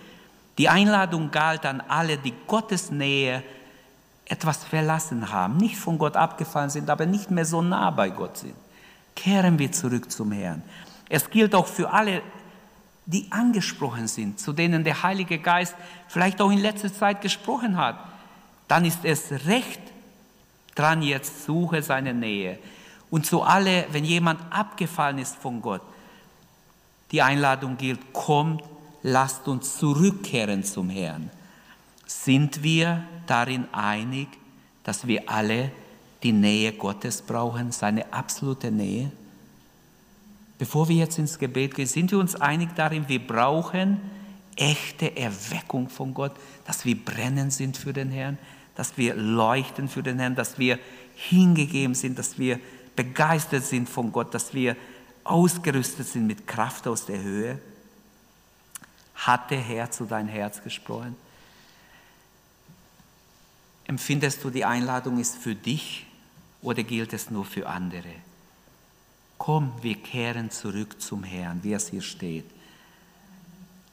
Die Einladung galt an alle, die Gottes Nähe etwas verlassen haben, nicht von Gott abgefallen sind, aber nicht mehr so nah bei Gott sind. Kehren wir zurück zum Herrn. Es gilt auch für alle, die angesprochen sind, zu denen der Heilige Geist vielleicht auch in letzter Zeit gesprochen hat. Dann ist es recht dran jetzt, suche seine Nähe. Und zu alle, wenn jemand abgefallen ist von Gott, die Einladung gilt, kommt, lasst uns zurückkehren zum Herrn. Sind wir darin einig, dass wir alle die Nähe Gottes brauchen, seine absolute Nähe? Bevor wir jetzt ins Gebet gehen, sind wir uns einig darin, wir brauchen echte Erweckung von Gott, dass wir brennen sind für den Herrn, dass wir leuchten für den Herrn, dass wir hingegeben sind, dass wir begeistert sind von Gott, dass wir ausgerüstet sind mit Kraft aus der Höhe? Hat der Herr zu dein Herz gesprochen? Empfindest du, die Einladung ist für dich oder gilt es nur für andere? Komm, wir kehren zurück zum Herrn, wie es hier steht.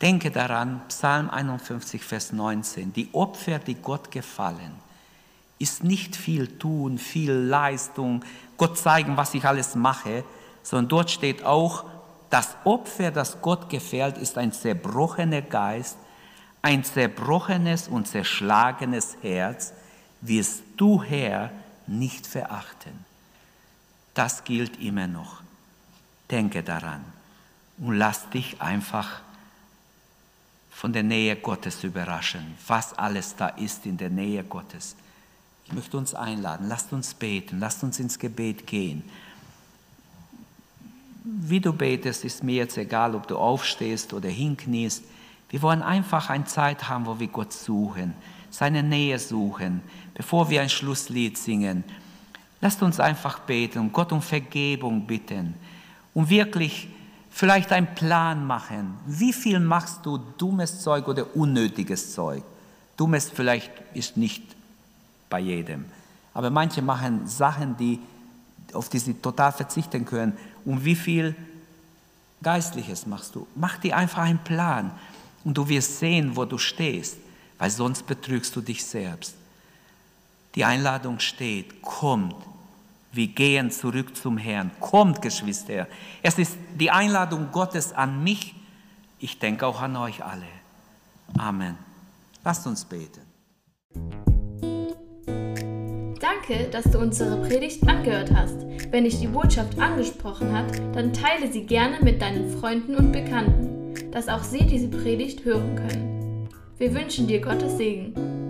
Denke daran, Psalm 51, Vers 19, die Opfer, die Gott gefallen, ist nicht viel tun, viel Leistung, Gott zeigen, was ich alles mache, sondern dort steht auch, das Opfer, das Gott gefällt, ist ein zerbrochener Geist, ein zerbrochenes und zerschlagenes Herz, wirst du, Herr, nicht verachten. Das gilt immer noch. Denke daran und lass dich einfach von der Nähe Gottes überraschen, was alles da ist in der Nähe Gottes. Ich möchte uns einladen, lasst uns beten, lasst uns ins Gebet gehen. wie du betest, ist mir jetzt egal, ob du aufstehst oder hinkniest. Wir wollen einfach eine Zeit haben, wo wir Gott suchen, seine Nähe suchen, bevor wir ein Schlusslied singen. Lasst uns einfach beten und Gott um Vergebung bitten und wirklich vielleicht einen Plan machen. Wie viel machst du dummes Zeug oder unnötiges Zeug? Dummes vielleicht ist nicht bei jedem, aber manche machen Sachen, die, auf die sie total verzichten können. Und wie viel Geistliches machst du? Mach dir einfach einen Plan und du wirst sehen, wo du stehst, weil sonst betrügst du dich selbst. Die Einladung steht, kommt, wir gehen zurück zum Herrn. Kommt, Geschwister. Es ist die Einladung Gottes an mich. Ich denke auch an euch alle. Amen. Lasst uns beten. Danke, dass du unsere Predigt angehört hast. Wenn dich die Botschaft angesprochen hat, dann teile sie gerne mit deinen Freunden und Bekannten, dass auch sie diese Predigt hören können. Wir wünschen dir Gottes Segen.